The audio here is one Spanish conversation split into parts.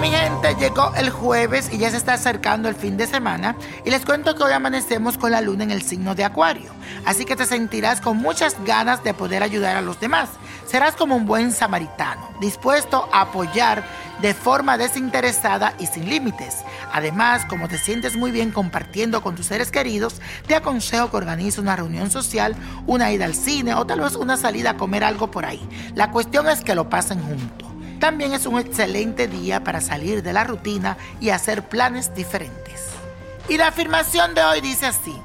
Mi gente, llegó el jueves y ya se está acercando el fin de semana. Y les cuento que hoy amanecemos con la luna en el signo de Acuario. Así que te sentirás con muchas ganas de poder ayudar a los demás. Serás como un buen samaritano, dispuesto a apoyar de forma desinteresada y sin límites. Además, como te sientes muy bien compartiendo con tus seres queridos, te aconsejo que organices una reunión social, una ida al cine o tal vez una salida a comer algo por ahí. La cuestión es que lo pasen juntos. También es un excelente día para salir de la rutina y hacer planes diferentes. Y la afirmación de hoy dice así,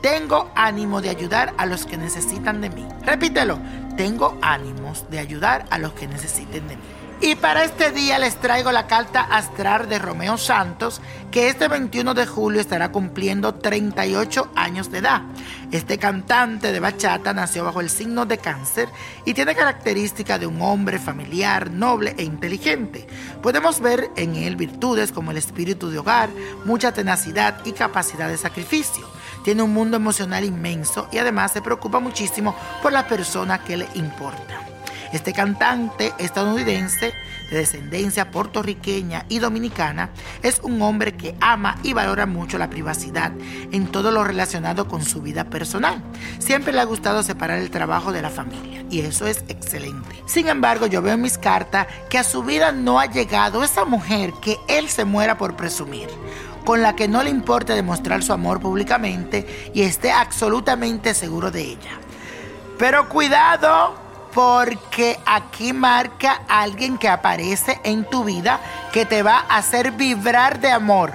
tengo ánimo de ayudar a los que necesitan de mí. Repítelo, tengo ánimos de ayudar a los que necesiten de mí. Y para este día les traigo la carta astral de Romeo Santos, que este 21 de julio estará cumpliendo 38 años de edad. Este cantante de bachata nació bajo el signo de cáncer y tiene características de un hombre familiar, noble e inteligente. Podemos ver en él virtudes como el espíritu de hogar, mucha tenacidad y capacidad de sacrificio. Tiene un mundo emocional inmenso y además se preocupa muchísimo por la persona que le importa. Este cantante estadounidense de descendencia puertorriqueña y dominicana es un hombre que ama y valora mucho la privacidad en todo lo relacionado con su vida personal. Siempre le ha gustado separar el trabajo de la familia y eso es excelente. Sin embargo, yo veo en mis cartas que a su vida no ha llegado esa mujer que él se muera por presumir con la que no le importa demostrar su amor públicamente y esté absolutamente seguro de ella. Pero cuidado, porque aquí marca alguien que aparece en tu vida que te va a hacer vibrar de amor.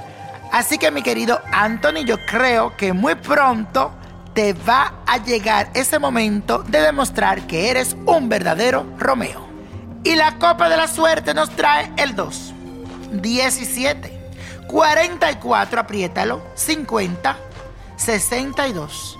Así que mi querido Anthony, yo creo que muy pronto te va a llegar ese momento de demostrar que eres un verdadero Romeo. Y la copa de la suerte nos trae el 2, 17, 44, apriétalo, 50, 62.